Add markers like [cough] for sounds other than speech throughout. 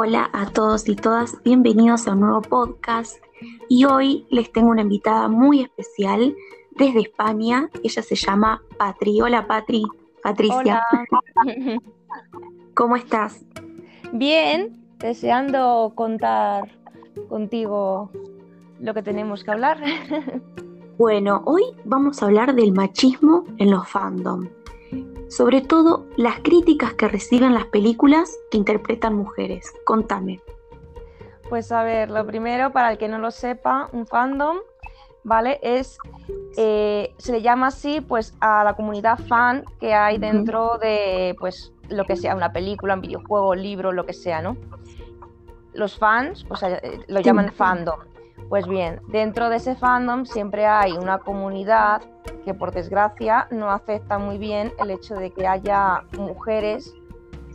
Hola a todos y todas, bienvenidos a un nuevo podcast y hoy les tengo una invitada muy especial desde España, ella se llama Patri. Hola Patri, Patricia. Hola. [laughs] ¿Cómo estás? Bien, deseando contar contigo lo que tenemos que hablar. [laughs] Bueno, hoy vamos a hablar del machismo en los fandom. Sobre todo las críticas que reciben las películas que interpretan mujeres. Contame. Pues a ver, lo primero, para el que no lo sepa, un fandom, ¿vale? Es, eh, se le llama así, pues, a la comunidad fan que hay dentro de, pues, lo que sea, una película, un videojuego, libro, lo que sea, ¿no? Los fans, pues, eh, lo llaman fandom. Pues bien, dentro de ese fandom siempre hay una comunidad que por desgracia no acepta muy bien el hecho de que haya mujeres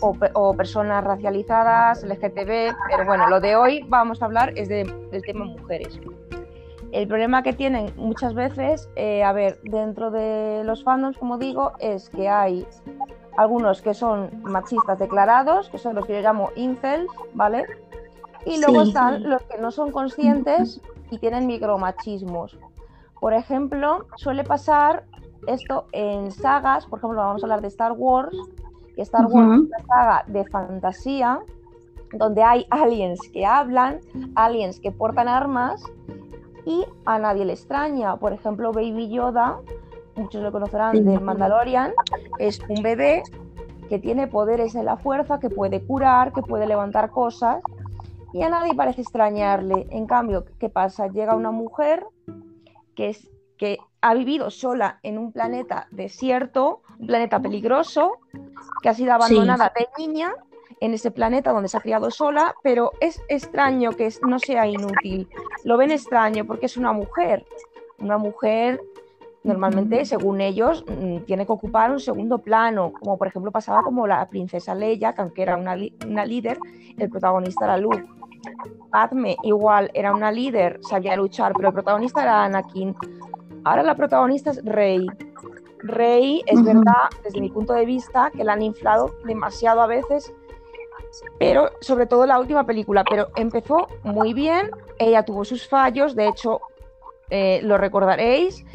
o, personas racializadas, LGTB, pero bueno, lo de hoy vamos a hablar es del tema mujeres. El problema que tienen muchas veces, eh, a ver, dentro de los fandoms, como digo, es que hay algunos que son machistas declarados, que son los que yo llamo incels, ¿vale? Y luego están los que no son conscientes y tienen micromachismos. Por ejemplo, suele pasar esto en sagas, por ejemplo, vamos a hablar de Star Wars, que Star Wars es una saga de fantasía donde hay [laughs] aliens que hablan, aliens que portan armas y a nadie le extraña. Por ejemplo, Baby Yoda, muchos lo conocerán del Mandalorian, es un bebé que tiene poderes en la fuerza, que puede curar, que puede levantar cosas y a nadie parece extrañarle. En cambio, ¿qué pasa? Llega una mujer que, es, que ha vivido sola en un planeta desierto, un planeta peligroso, que ha sido abandonada de niña en ese planeta donde se ha criado sola, pero es extraño que no sea inútil. Lo ven extraño porque es una mujer. Una mujer normalmente, según ellos, mm, tiene que ocupar un segundo plano, como por ejemplo pasaba como la princesa Leia, que aunque era una, una líder, el protagonista era Luke. Padme igual era una líder, sabía luchar, pero el protagonista era Anakin. Ahora la protagonista es Rey. Rey es verdad, desde mi punto de vista, que la han inflado demasiado a veces, pero sobre todo la última película, pero empezó muy bien, ella tuvo sus fallos, de hecho, eh, lo recordaréis,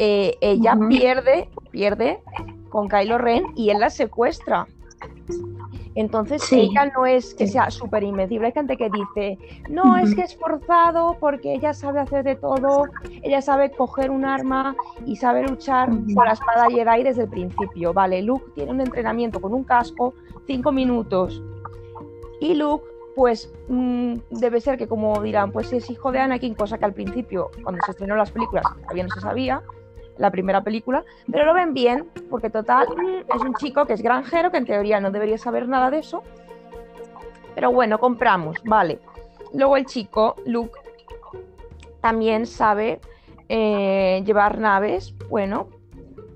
eh, ella pierde, pierde con Kylo Ren y él la secuestra. Entonces ella no es que sea súper invencible. Hay gente que dice, no, es que es forzado porque ella sabe hacer de todo, ella sabe coger un arma y sabe luchar con la espada Jedi desde el principio. Vale, Luke tiene un entrenamiento con un casco, cinco minutos. Y Luke, pues mm, debe ser que como dirán, pues es hijo de Anakin, cosa que al principio, cuando se estrenó las películas, todavía no se sabía la primera película, pero lo ven bien, porque total es un chico que es granjero, que en teoría no debería saber nada de eso, pero bueno, compramos, vale. Luego el chico, Luke, también sabe eh, llevar naves, bueno,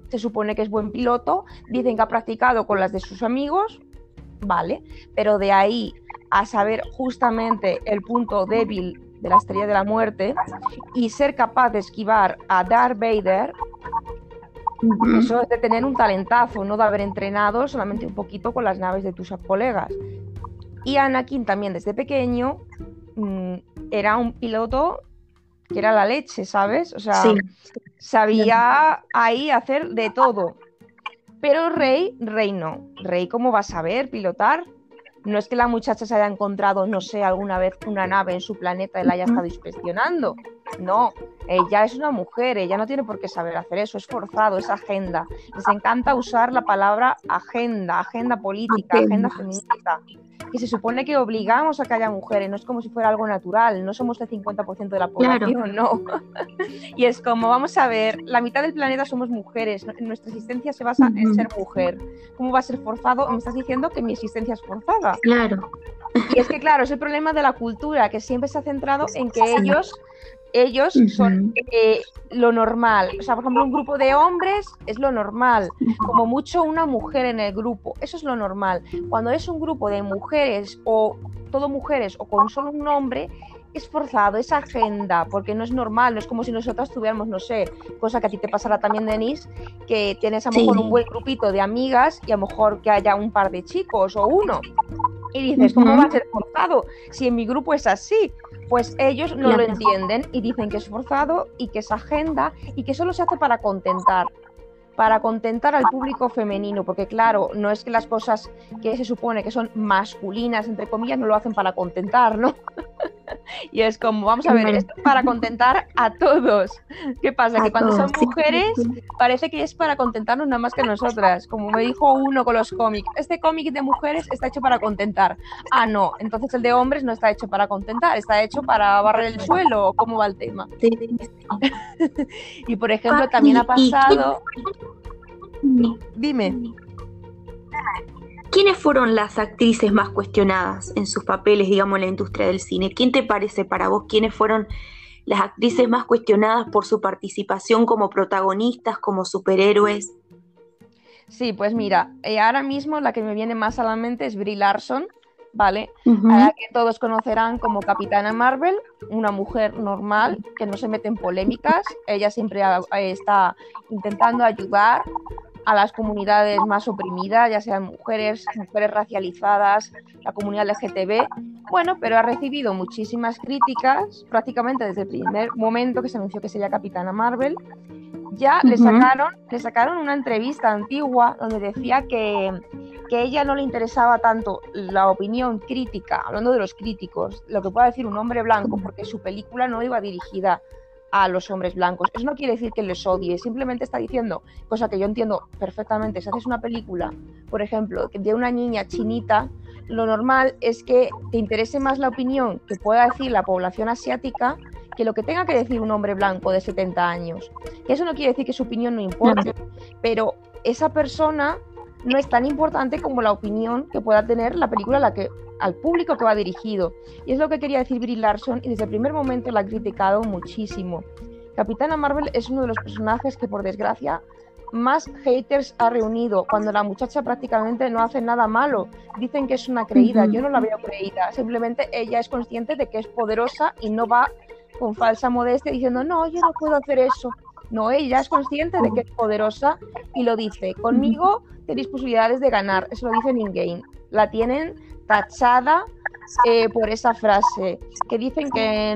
se supone que es buen piloto, dicen que ha practicado con las de sus amigos, vale, pero de ahí a saber justamente el punto débil de la estrella de la muerte y ser capaz de esquivar a Darth Vader, eso es de tener un talentazo, no de haber entrenado solamente un poquito con las naves de tus colegas. Y Anakin también desde pequeño mm, era un piloto que era la leche, ¿sabes? O sea, sabía ahí hacer de todo. Pero Rey, Rey no. Rey, ¿cómo va a saber pilotar? No es que la muchacha se haya encontrado, no sé, alguna vez una nave en su planeta y la haya estado inspeccionando. No, ella es una mujer, ella no tiene por qué saber hacer eso, es forzado, es agenda. Les encanta usar la palabra agenda, agenda política, agenda feminista que se supone que obligamos a que haya mujeres, no es como si fuera algo natural, no somos el 50% de la población, no. [laughs] y es como, vamos a ver, la mitad del planeta somos mujeres, nuestra existencia se basa en ser mujer. ¿Cómo va a ser forzado? Me estás diciendo que mi existencia es forzada. Claro. Y es que, claro, es el problema de la cultura, que siempre se ha centrado en que ellos ellos son eh, lo normal. O sea, por ejemplo, un grupo de hombres es lo normal. Como mucho una mujer en el grupo. Eso es lo normal. Cuando es un grupo de mujeres o todo mujeres o con solo un hombre, es forzado, es agenda, porque no es normal, no es como si nosotros tuviéramos, no sé, cosa que a ti te pasará también, Denise, que tienes a lo mejor un buen grupito de amigas y a lo mejor que haya un par de chicos o uno. Y dices, ¿cómo va a ser forzado? Si en mi grupo es así. Pues ellos no lo entienden y dicen que es forzado y que es agenda y que solo se hace para contentar para contentar al público femenino, porque claro, no es que las cosas que se supone que son masculinas, entre comillas, no lo hacen para contentar, ¿no? [laughs] [laughs] y es como, vamos a ver, esto es para contentar a todos. ¿Qué pasa? que cuando son mujeres parece que es para contentarnos nada más que nosotras. Como me dijo uno con los cómics, este cómic de mujeres está hecho para contentar. Ah, no, entonces el de hombres no está hecho para contentar, está hecho para barrer el suelo. ¿Cómo va el tema? [laughs] y por ejemplo, también ha pasado... Dime. ¿Quiénes fueron las actrices más cuestionadas en sus papeles, digamos, en la industria del cine? ¿Quién te parece para vos quiénes fueron las actrices más cuestionadas por su participación como protagonistas, como superhéroes? Sí, pues mira, eh, ahora mismo la que me viene más a la mente es Brie Larson, ¿vale? A la que todos conocerán como Capitana Marvel, una mujer normal que no se mete en polémicas, ella siempre está intentando ayudar a las comunidades más oprimidas, ya sean mujeres, mujeres racializadas, la comunidad LGTB. Bueno, pero ha recibido muchísimas críticas prácticamente desde el primer momento que se anunció que sería Capitana Marvel. Ya le, sacaron, le sacaron una entrevista antigua donde decía que, que ella no le interesaba tanto la opinión crítica, hablando de los críticos, lo que pueda decir un hombre blanco, porque su película no iba dirigida a los hombres blancos. Eso no quiere decir que les odie, simplemente está diciendo, cosa que yo entiendo perfectamente, si haces una película, por ejemplo, de una niña chinita, lo normal es que te interese más la opinión que pueda decir la población asiática que lo que tenga que decir un hombre blanco de 70 años. Eso no quiere decir que su opinión no importe, pero esa persona no es tan importante como la opinión que pueda tener la película a la que, al público que va dirigido. Y es lo que quería decir Brie Larson y desde el primer momento la ha criticado muchísimo. Capitana Marvel es uno de los personajes que por desgracia más haters ha reunido cuando la muchacha prácticamente no hace nada malo. Dicen que es una creída, yo no la veo creída, simplemente ella es consciente de que es poderosa y no va con falsa modestia diciendo, no, yo no puedo hacer eso. No, ella es consciente de que es poderosa y lo dice. Conmigo tenéis posibilidades de ganar. Eso lo dice en in-game. La tienen tachada eh, por esa frase. Que dicen que,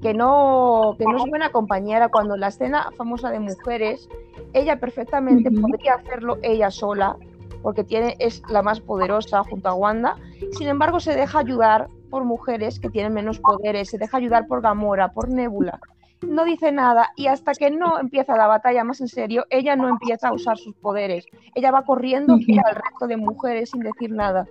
que, no, que no es buena compañera. Cuando la escena famosa de mujeres, ella perfectamente podría hacerlo ella sola, porque tiene, es la más poderosa junto a Wanda. Sin embargo, se deja ayudar por mujeres que tienen menos poderes, se deja ayudar por Gamora, por Nebula no dice nada y hasta que no empieza la batalla más en serio, ella no empieza a usar sus poderes. Ella va corriendo al resto de mujeres sin decir nada.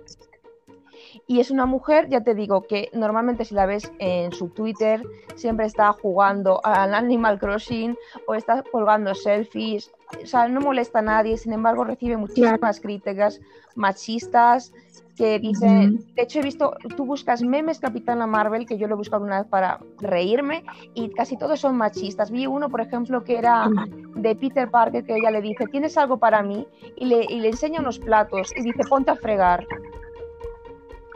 Y es una mujer, ya te digo, que normalmente si la ves en su Twitter, siempre está jugando al Animal Crossing o está colgando selfies. O sea, no molesta a nadie, sin embargo recibe muchísimas críticas machistas que dicen, de hecho he visto, tú buscas memes Capitana Marvel, que yo lo he buscado una vez para reírme, y casi todos son machistas. Vi uno, por ejemplo, que era de Peter Parker, que ella le dice, ¿tienes algo para mí? Y le, y le enseña unos platos y dice, ponte a fregar.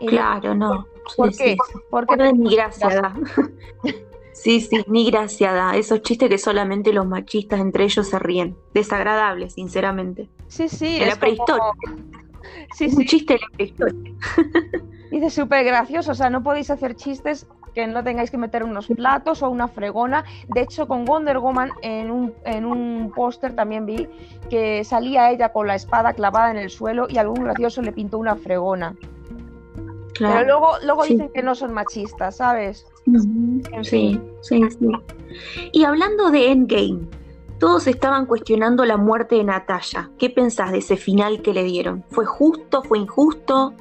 claro, no. ¿Por qué? Porque no es ni gracia Sí, sí, ni [laughs] gracia Esos chistes que solamente los machistas entre ellos se ríen. Desagradable, sinceramente. Sí, sí. En la prehistoria. Sí, es un chiste la historia. [laughs] Dice súper gracioso, o sea, no podéis hacer chistes que no tengáis que meter unos platos o una fregona. De hecho, con Wonder Woman en un, en un póster también vi que salía ella con la espada clavada en el suelo y algún gracioso le pintó una fregona. Pero luego, luego dicen que no son machistas, ¿sabes? sí, sí, sí. Y hablando de Endgame, todos estaban cuestionando la muerte de Natalia. ¿Qué pensás de ese final que le dieron? ¿Fue justo? ¿Fue injusto?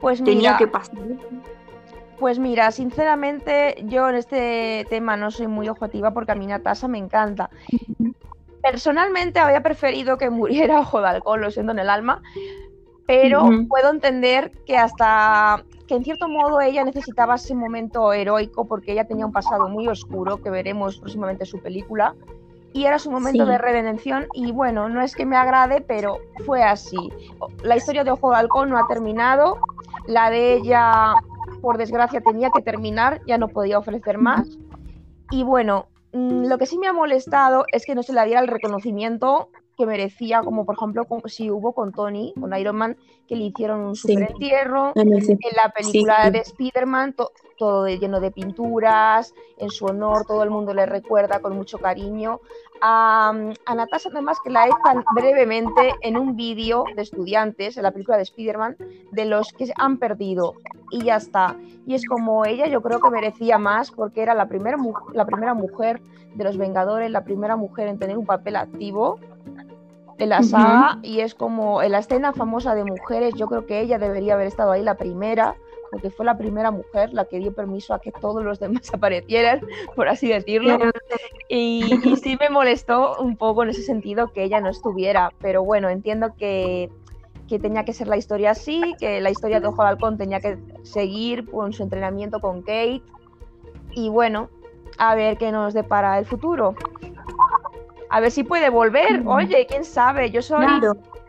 Pues Tenía que pasar. Pues mira, sinceramente yo en este tema no soy muy objetiva porque a mí Natasha me encanta. Personalmente habría preferido que muriera [laughs] ojo de alcohol, lo siento en el alma, pero puedo entender que hasta que en cierto modo ella necesitaba ese momento heroico porque ella tenía un pasado muy oscuro que veremos próximamente en su película y era su momento de redención y bueno, no es que me agrade, pero fue así. La historia de Ojo de Halcón no ha terminado, la de ella, por desgracia, tenía que terminar, ya no podía ofrecer más. Y bueno, mm, lo que sí me ha molestado es que no se le diera el reconocimiento que merecía, como por ejemplo si hubo con Tony, con Iron Man, que le hicieron un super entierro, en la película de Spider-Man todo lleno de pinturas, en su honor todo el mundo le recuerda con mucho cariño. A, a Natasha además que la echan brevemente en un vídeo de estudiantes, en la película de Spider-Man, de los que han perdido y ya está. Y es como ella yo creo que merecía más porque era la primera, la primera mujer de los Vengadores, la primera mujer en tener un papel activo en la saga y es como en la escena famosa de mujeres, yo creo que ella debería haber estado ahí la primera, porque fue la primera mujer la que dio permiso a que todos los demás [laughs] aparecieran, por así decirlo. Y, sí me molestó un poco en ese sentido que ella no estuviera, pero bueno, entiendo que, que tenía que ser la historia así, que la historia de Ojo de Halcón tenía que seguir con su entrenamiento con Kate. Y bueno, a ver qué nos depara el futuro. A ver si puede volver. Oye, quién sabe. Yo soy.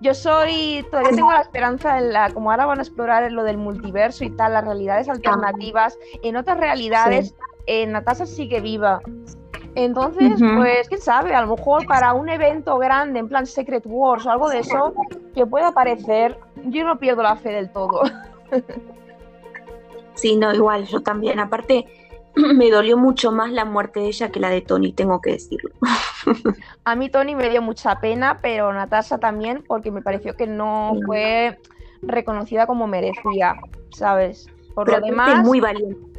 Yo soy. Todavía tengo la esperanza en la. Como ahora van a explorar lo del multiverso y tal, las realidades alternativas. En otras realidades, eh, Natasha sigue viva. Entonces, pues, quién sabe, a lo mejor para un evento grande, en plan Secret Wars o algo de eso, que pueda aparecer, yo no pierdo la fe del todo. [laughs] Sí, no, igual, yo también. Aparte, [clears throat] me dolió mucho más la muerte de ella que la de Tony, tengo que decirlo. [laughs] A mí Tony me dio mucha pena, pero Natasha también, porque me pareció que no fue reconocida como merecía, ¿sabes? Por lo demás, muy valiente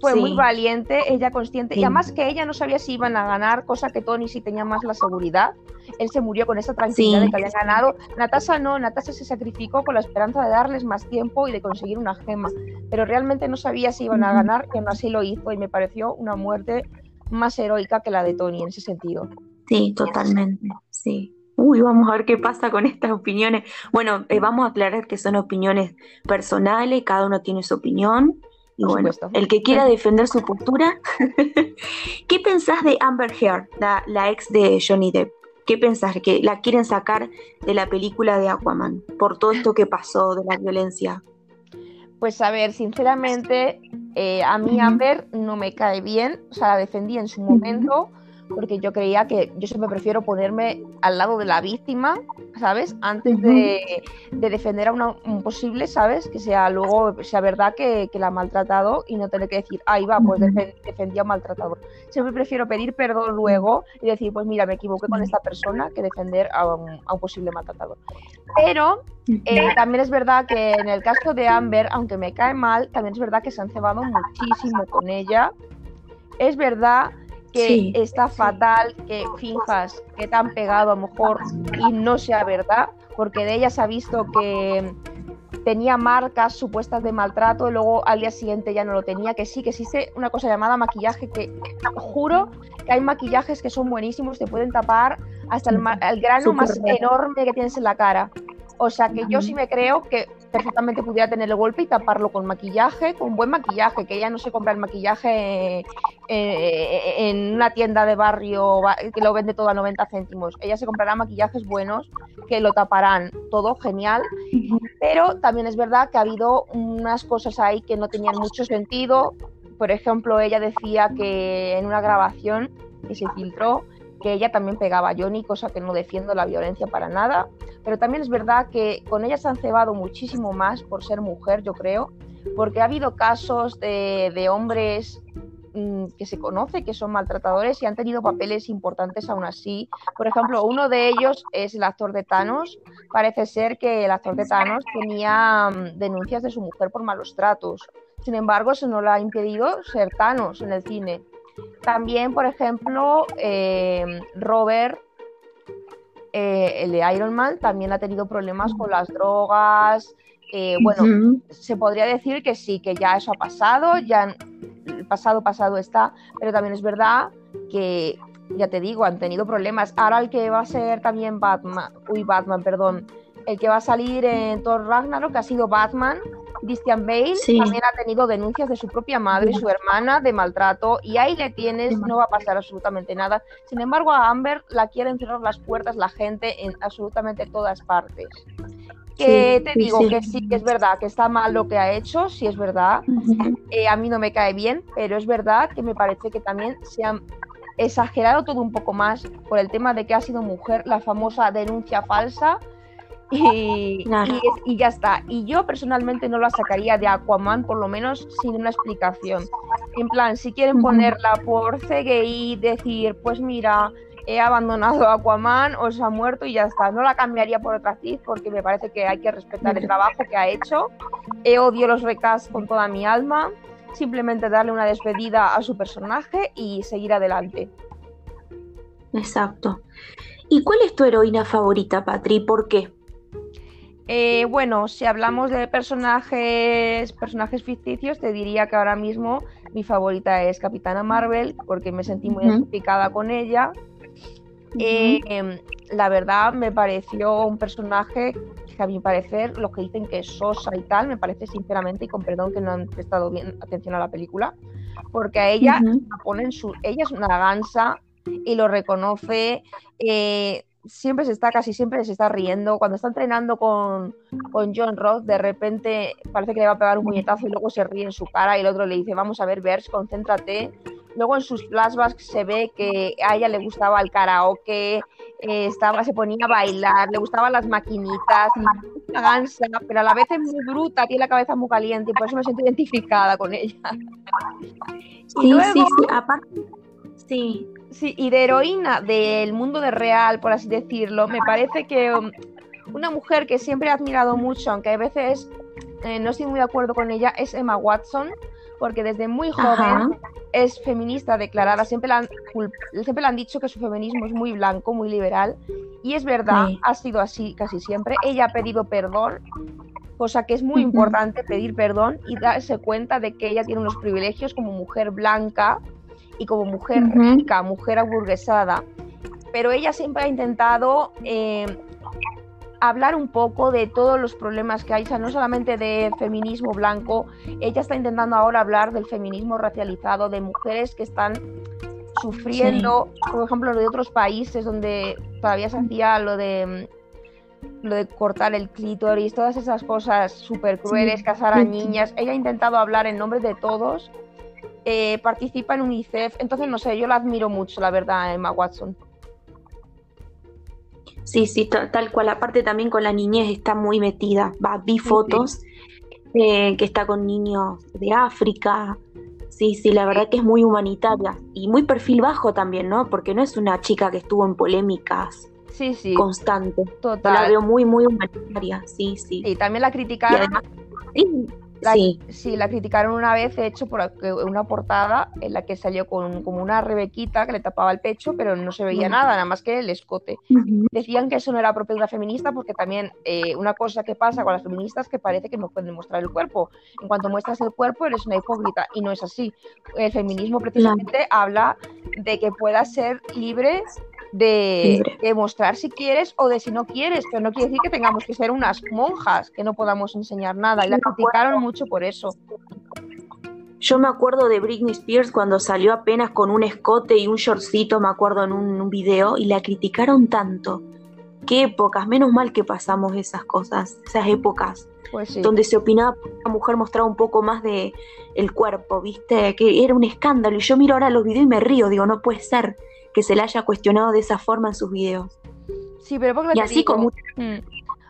fue muy valiente, ella consciente, y además que ella no sabía si iban a ganar, cosa que Tony sí tenía más la seguridad. Él se murió con esa tranquilidad de que habían ganado. Natasha no, Natasha se sacrificó con la esperanza de darles más tiempo y de conseguir una gema, pero realmente no sabía si iban a ganar y aún así lo hizo y me pareció una muerte más heroica que la de Tony en ese sentido. Sí, totalmente, sí. Uy, vamos a ver qué pasa con estas opiniones. Bueno, eh, vamos a aclarar que son opiniones personales, cada uno tiene su opinión. Y bueno, el que quiera defender su postura. [laughs] ¿Qué pensás de Amber Heard, la, ex de Johnny Depp? ¿Qué pensás? ¿Que la quieren sacar de la película de Aquaman por todo esto que pasó de la violencia? Pues a ver, sinceramente, eh, a mí Amber no me cae bien, o sea, la defendí en su momento, porque yo creía que yo siempre prefiero ponerme al lado de la víctima, ¿sabes? Antes de, defender a una, un posible, ¿sabes? Que sea luego, sea verdad que, la ha maltratado y no tener que decir, ahí va, pues defendía a un maltratador. Siempre prefiero pedir perdón luego y decir, pues mira, me equivoqué con esta persona que defender a un, posible maltratador. Pero eh, también es verdad que en el caso de Amber, aunque me cae mal, también es verdad que se han cebado muchísimo con ella. Es verdad que está fatal que finjas que te han pegado a lo mejor y no sea verdad, porque de ella se ha visto que tenía marcas supuestas de maltrato y luego al día siguiente ya no lo tenía, que sí, que existe una cosa llamada maquillaje, que juro que hay maquillajes que son buenísimos, te pueden tapar hasta el, el grano más enorme que tienes en la cara. O sea que yo sí me creo que perfectamente pudiera tener el golpe y taparlo con maquillaje, con buen maquillaje, que ella no se compra el maquillaje eh, en una tienda de barrio que lo vende todo a 90 céntimos. Ella se comprará maquillajes buenos que lo taparán, todo genial. Pero también es verdad que ha habido unas cosas ahí que no tenían mucho sentido. Por ejemplo, ella decía que en una grabación que se filtró, que ella también pegaba a Johnny, cosa que no defiendo la violencia para nada, pero también es verdad que con ella se han cebado muchísimo más por ser mujer, yo creo, porque ha habido casos de, hombres mm, que se conoce que son maltratadores y han tenido papeles importantes aún así. Por ejemplo, uno de ellos es el actor de Thanos. Parece ser que el actor de Thanos tenía mm, denuncias de su mujer por malos tratos. Sin embargo, eso no le ha impedido ser Thanos en el cine. También, por ejemplo, eh, Robert, eh, el de Iron Man, también ha tenido problemas con las drogas. Eh, bueno, se podría decir que sí, que ya eso ha pasado, ya el pasado pasado está, pero también es verdad que, ya te digo, han tenido problemas. Ahora el que va a ser también Batman, uy, Batman, perdón, el que va a salir en Thor Ragnarok, que ha sido Batman, Christian Bale, también ha tenido denuncias de su propia madre y su hermana de maltrato, y ahí le tienes, no va a pasar absolutamente nada. Sin embargo, a Amber la quieren cerrar las puertas la gente en absolutamente todas partes. Que te digo que sí, que es verdad, que está mal lo que ha hecho, sí es verdad. Eh, a mí no me cae bien, pero es verdad que me parece que también se han exagerado todo un poco más por el tema de que ha sido mujer, la famosa denuncia falsa. Y, y, ya está. Y yo personalmente no la sacaría de Aquaman, por lo menos sin una explicación. En plan, si quieren ponerla por CGI, decir, pues mira, he abandonado a Aquaman o se ha muerto y ya está. No la cambiaría por otra actriz porque me parece que hay que respetar el trabajo que ha hecho. He odio los recasts con toda mi alma. Simplemente darle una despedida a su personaje y seguir adelante. Exacto. ¿Y cuál es tu heroína favorita, Patri? ¿Por qué? Eh, bueno, si hablamos de personajes, personajes ficticios, te diría que ahora mismo mi favorita es Capitana Marvel, porque me sentí muy identificada con ella. Eh, la verdad me pareció un personaje que a mi parecer, los que dicen que es sosa y tal, me parece sinceramente, y con perdón que no han prestado bien atención a la película, porque a ella ponen su, ella es una gansa y lo reconoce. Eh, siempre se está, casi siempre se está riendo. Cuando está entrenando con, con, John Roth, de repente parece que le va a pegar un puñetazo y luego se ríe en su cara y el otro le dice, vamos a ver, Bers, concéntrate. Luego en sus flashbacks se ve que a ella le gustaba el karaoke, eh, estaba, se ponía a bailar, le gustaban las maquinitas, una gansa, pero a la vez es muy bruta, tiene la cabeza muy caliente y por eso me siento identificada con ella. [laughs] Sí, sí, sí, aparte, sí, Sí, y de heroína del mundo de real, por así decirlo, me parece que um, una mujer que siempre he admirado mucho, aunque a veces eh, no estoy muy de acuerdo con ella, es Emma Watson, porque desde muy joven es feminista declarada, siempre le, han, siempre le han dicho que su feminismo es muy blanco, muy liberal, y es verdad, ha sido así casi siempre. Ella ha pedido perdón, cosa que es muy importante pedir perdón y darse cuenta de que ella tiene unos privilegios como mujer blanca y como mujer rica, mujer aburguesada, pero ella siempre ha intentado eh, hablar un poco de todos los problemas que hay, o sea, no solamente de feminismo blanco, ella está intentando ahora hablar del feminismo racializado, de mujeres que están sufriendo, por ejemplo, lo de otros países donde todavía se hacía lo de lo de cortar el clítoris, todas esas cosas súper crueles, casar a niñas. Ella ha intentado hablar en nombre de todos eh, participa en UNICEF, entonces no sé, yo la admiro mucho, la verdad, Emma Watson. Sí, sí, tal cual. Aparte también con la niñez está muy metida. Va, vi fotos eh, que está con niños de África. Sí, sí, la verdad que es muy humanitaria y muy perfil bajo también, ¿no? Porque no es una chica que estuvo en polémicas sí, sí. constantes. Total. La veo muy, muy humanitaria, sí, sí. Y también la criticaron. La, sí. la criticaron una vez, de hecho, por una portada en la que salió con como una rebequita que le tapaba el pecho, pero no se veía nada, nada más que el escote. Decían que eso no era propio de una feminista porque también eh, una cosa que pasa con las feministas es que parece que no pueden mostrar el cuerpo. En cuanto muestras el cuerpo eres una hipócrita y no es así. El feminismo precisamente habla de que puedas ser libre de, mostrar si quieres o de si no quieres, pero no quiere decir que tengamos que ser unas monjas, que no podamos enseñar nada. Y la criticaron mucho por eso. Yo me acuerdo de Britney Spears cuando salió apenas con un escote y un shortcito, me acuerdo en un, video, y la criticaron tanto. Qué épocas, menos mal que pasamos esas cosas, esas épocas. Pues donde se opinaba que la mujer mostraba un poco más de el cuerpo, ¿viste? Que era un escándalo. Y yo miro ahora los videos y me río, digo, no puede ser que se la haya cuestionado de esa forma en sus videos. Sí, pero porque y así como... Mm.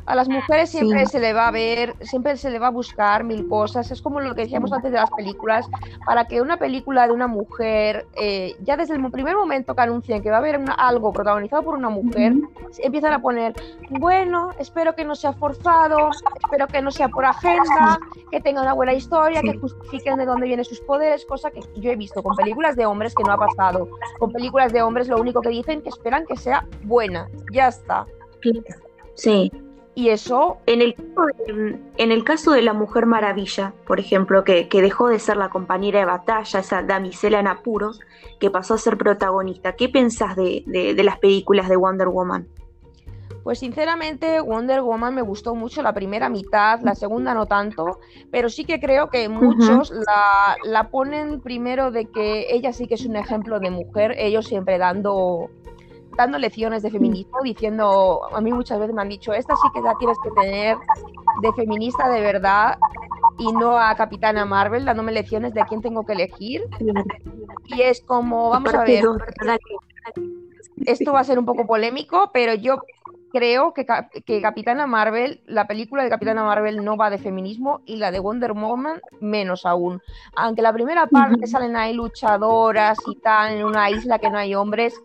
A las mujeres siempre se le va a ver, siempre se le va a buscar mil cosas. Es como lo que decíamos antes de las películas. Para que una película de una mujer, eh, ya desde el primer momento que anuncian que va a haber algo protagonizado por una mujer, empiezan a poner, bueno, espero que no sea forzado, espero que no sea por agenda, que tenga una buena historia, que justifiquen de dónde vienen sus poderes, cosa que yo he visto con películas de hombres que no ha pasado. Con películas de hombres lo único que dicen que esperan que sea buena. Ya está. Sí, y eso... En el, en el caso de la Mujer Maravilla, por ejemplo, que, dejó de ser la compañera de batalla, esa damisela en apuros, que pasó a ser protagonista, ¿qué pensás de, las películas de Wonder Woman? Pues sinceramente Wonder Woman me gustó mucho la primera mitad, la segunda no tanto, pero sí que creo que muchos la, la, ponen primero de que ella sí que es un ejemplo de mujer, ellos siempre dando dando lecciones de feminismo, diciendo, a mí muchas veces me han dicho, esta sí que la tienes que tener de feminista de verdad, y no a Capitana Marvel dándome lecciones de quién tengo que elegir. Y es como, vamos a ver, esto va a ser un poco polémico, pero yo creo que, que, Capitana Marvel, la película de Capitana Marvel no va de feminismo y la de Wonder Woman menos aún. Aunque la primera parte salen ahí luchadoras y tal en una isla que no hay hombres,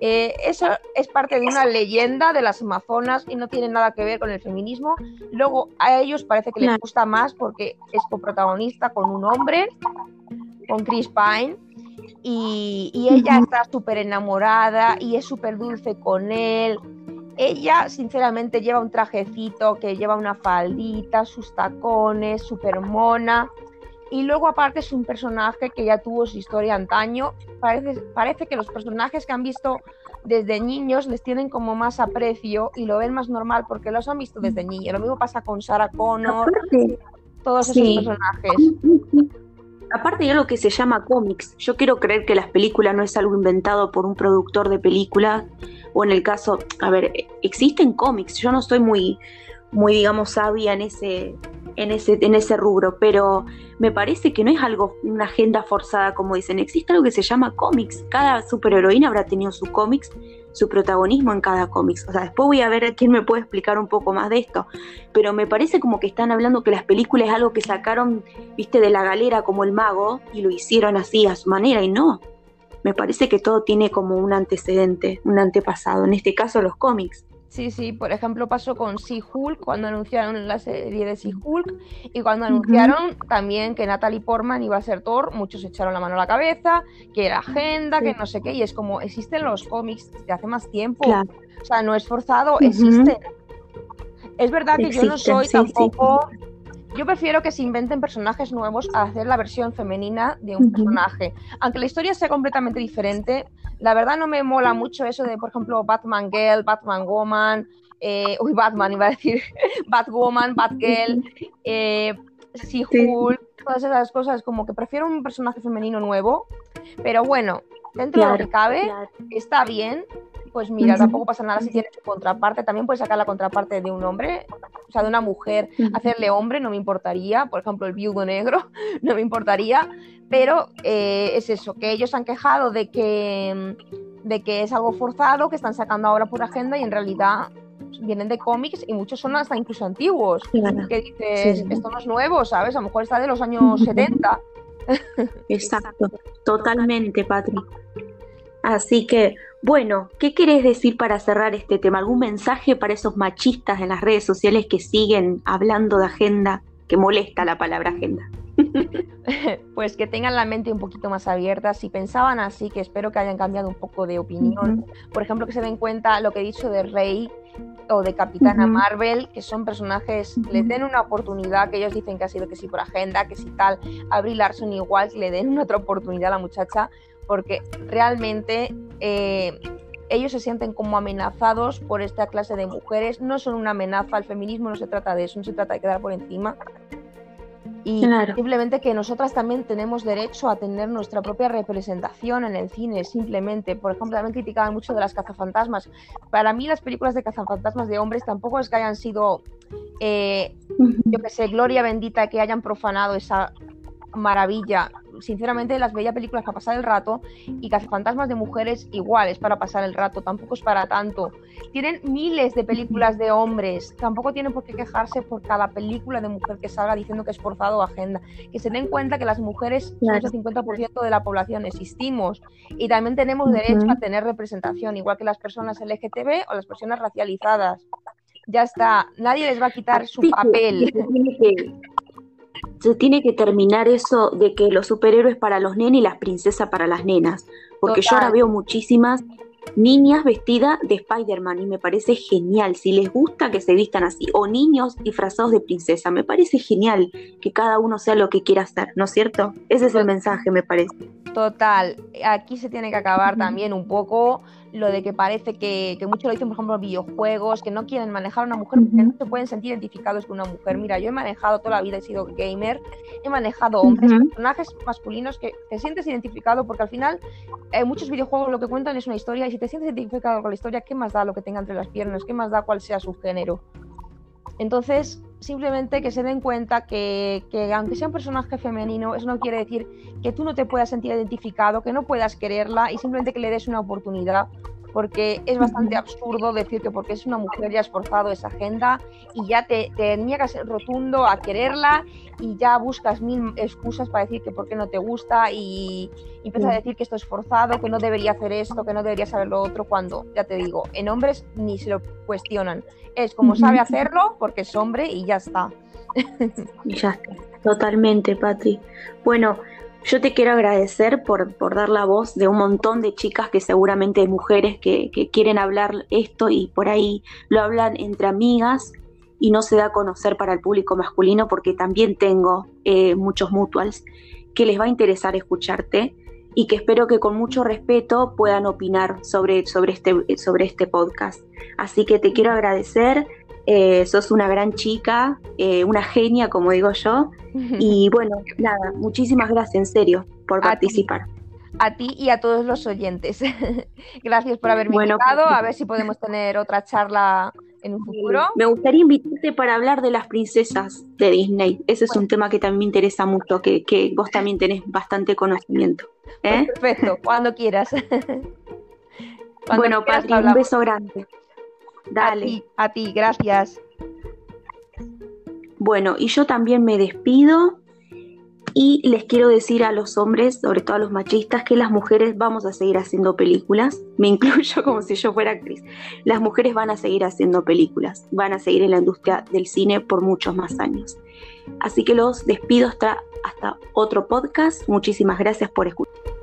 eh, eso es parte de una leyenda de las Amazonas y no tiene nada que ver con el feminismo. Luego a ellos parece que les gusta más porque es coprotagonista con un hombre, con Chris Pine. Y, y ella está súper enamorada y es súper dulce con él ella, sinceramente, lleva un trajecito que lleva una faldita, sus tacones, súper mona. Y luego, aparte, es un personaje que ya tuvo su historia antaño. Parece, parece que los personajes que han visto desde niños les tienen como más aprecio y lo ven más normal porque los han visto desde niños. Lo mismo pasa con Sarah Connor, todos esos personajes. Aparte de lo que se llama cómics, yo quiero creer que las películas no es algo inventado por un productor de películas, o en el caso, a ver, existen cómics, yo no estoy muy, muy digamos, sabia en ese, en ese, en ese rubro, pero me parece que no es algo, una agenda forzada, como dicen, existe algo que se llama cómics, cada superheroína habrá tenido su cómics su protagonismo en cada cómic. O sea, después voy a ver quién me puede explicar un poco más de esto. Pero me parece como que están hablando que las películas es algo que sacaron, viste, de la galera como el mago y lo hicieron así a su manera y no. Me parece que todo tiene como un antecedente, un antepasado. En este caso los cómics. Sí, sí, por ejemplo pasó con She-Hulk cuando anunciaron la serie de She-Hulk y cuando anunciaron también que Natalie Portman iba a ser Thor, muchos echaron la mano a la cabeza, que era agenda, que no sé qué, y es como existen los cómics de hace más tiempo, o sea, no es forzado, existen. Es verdad que yo no soy tampoco... Yo prefiero que se inventen personajes nuevos a hacer la versión femenina de un personaje. Aunque la historia sea completamente diferente, la verdad no me mola mucho eso de, por ejemplo, Batman Girl, Batman Woman, eh, uy, Batman iba a decir, [laughs] Batwoman, Batgirl, eh, She-Hulk, todas esas cosas, como que prefiero un personaje femenino nuevo, pero bueno, dentro de lo que cabe, está bien, pues mira, tampoco pasa nada si tiene su contraparte. También puedes sacar la contraparte de un hombre, o sea, de una mujer, hacerle hombre, no me importaría. Por ejemplo, el viudo negro, [laughs] no me importaría. Pero eh, es eso, que ellos han quejado de que, de que es algo forzado, que están sacando ahora por agenda y en realidad vienen de cómics y muchos son hasta incluso antiguos. Que dices, esto no es nuevo, ¿sabes? A lo mejor está de los años 70. Exacto, totalmente, Patrick. Así que, bueno, ¿qué querés decir para cerrar este tema? ¿Algún mensaje para esos machistas en las redes sociales que siguen hablando de agenda, que molesta la palabra agenda? [laughs] pues que tengan la mente un poquito más abierta. Si pensaban así, que espero que hayan cambiado un poco de opinión. Por ejemplo, que se den cuenta lo que he dicho de Rey o de Capitana Marvel, que son personajes, les den una oportunidad, que ellos dicen que ha sido que sí por agenda, que sí tal, a Brie Larson igual, que le den una otra oportunidad a la muchacha, porque realmente eh, ellos se sienten como amenazados por esta clase de mujeres, no son una amenaza, el feminismo no se trata de eso, no se trata de quedar por encima. Y simplemente que nosotras también tenemos derecho a tener nuestra propia representación en el cine, simplemente. Por ejemplo, también criticaban mucho de las cazafantasmas. Para mí las películas de cazafantasmas de hombres tampoco es que hayan sido, eh, yo que sé, gloria bendita que hayan profanado esa maravilla. Sinceramente, las veía películas para pasar el rato y fantasmas de mujeres iguales para pasar el rato, tampoco es para tanto. Tienen miles de películas de hombres, tampoco tienen por qué quejarse por cada película de mujer que salga diciendo que es forzado o agenda. Que se den cuenta que las mujeres son el 50% de la población, existimos y también tenemos derecho a tener representación, igual que las personas LGTB o las personas racializadas. Ya está, nadie les va a quitar su papel se tiene que terminar eso de que los superhéroes para los nenes y las princesas para las nenas. Porque yo ahora veo muchísimas niñas vestidas de Spider-Man y me parece genial. Si les gusta que se vistan así, o niños disfrazados de princesa, me parece genial que cada uno sea lo que quiera hacer, ¿no es cierto? Ese es el mensaje, me parece. Total, aquí se tiene que acabar también un poco lo de que parece que, que muchos lo dicen, por ejemplo, videojuegos, que no quieren manejar a una mujer porque no se pueden sentir identificados con una mujer. Mira, yo he manejado toda la vida, he sido gamer, he manejado hombres, personajes masculinos que te sientes identificado porque al final eh, muchos videojuegos lo que cuentan es una historia y si te sientes identificado con la historia, ¿qué más da lo que tenga entre las piernas? ¿Qué más da cuál sea su género? Entonces, simplemente que se den cuenta que, que, aunque sea un personaje femenino, eso no quiere decir que tú no te puedas sentir identificado, que no puedas quererla y simplemente que le des una oportunidad porque es bastante absurdo decir que porque es una mujer ya has forzado esa agenda y ya te, te niegas rotundo a quererla y ya buscas mil excusas para decir que por qué no te gusta y, empiezas a decir que esto es forzado, que no debería hacer esto, que no debería saber lo otro, cuando, ya te digo, en hombres ni se lo cuestionan. Es como sabe hacerlo porque es hombre y ya está. Ya está, totalmente, Patri. Bueno, yo te quiero agradecer por, por, dar la voz de un montón de chicas que seguramente hay mujeres que, quieren hablar esto y por ahí lo hablan entre amigas y no se da a conocer para el público masculino porque también tengo eh, muchos mutuals que les va a interesar escucharte y que espero que con mucho respeto puedan opinar sobre, sobre, este, sobre este podcast. Así que te quiero agradecer, eh, sos una gran chica, eh, una genia, como digo yo. [laughs] Y bueno, nada, muchísimas gracias, en serio, por participar. A ti y a todos los oyentes. [laughs] gracias por haberme invitado. A ver si podemos tener otra charla en un futuro. Me gustaría invitarte para hablar de las princesas de Disney. Ese es un tema que también me interesa mucho, que, que vos también tenés bastante conocimiento. ¿eh? perfecto, cuando quieras. [laughs] bueno, Patri, un beso grande. Dale. A ti, gracias. Bueno, y yo también me despido y les quiero decir a los hombres, sobre todo a los machistas, que las mujeres vamos a seguir haciendo películas. Me [laughs] incluyo como si yo fuera actriz. Las mujeres van a seguir haciendo películas, van a seguir en la industria del cine por muchos más años. Así que los despido hasta, hasta otro podcast. Muchísimas gracias por escuchar.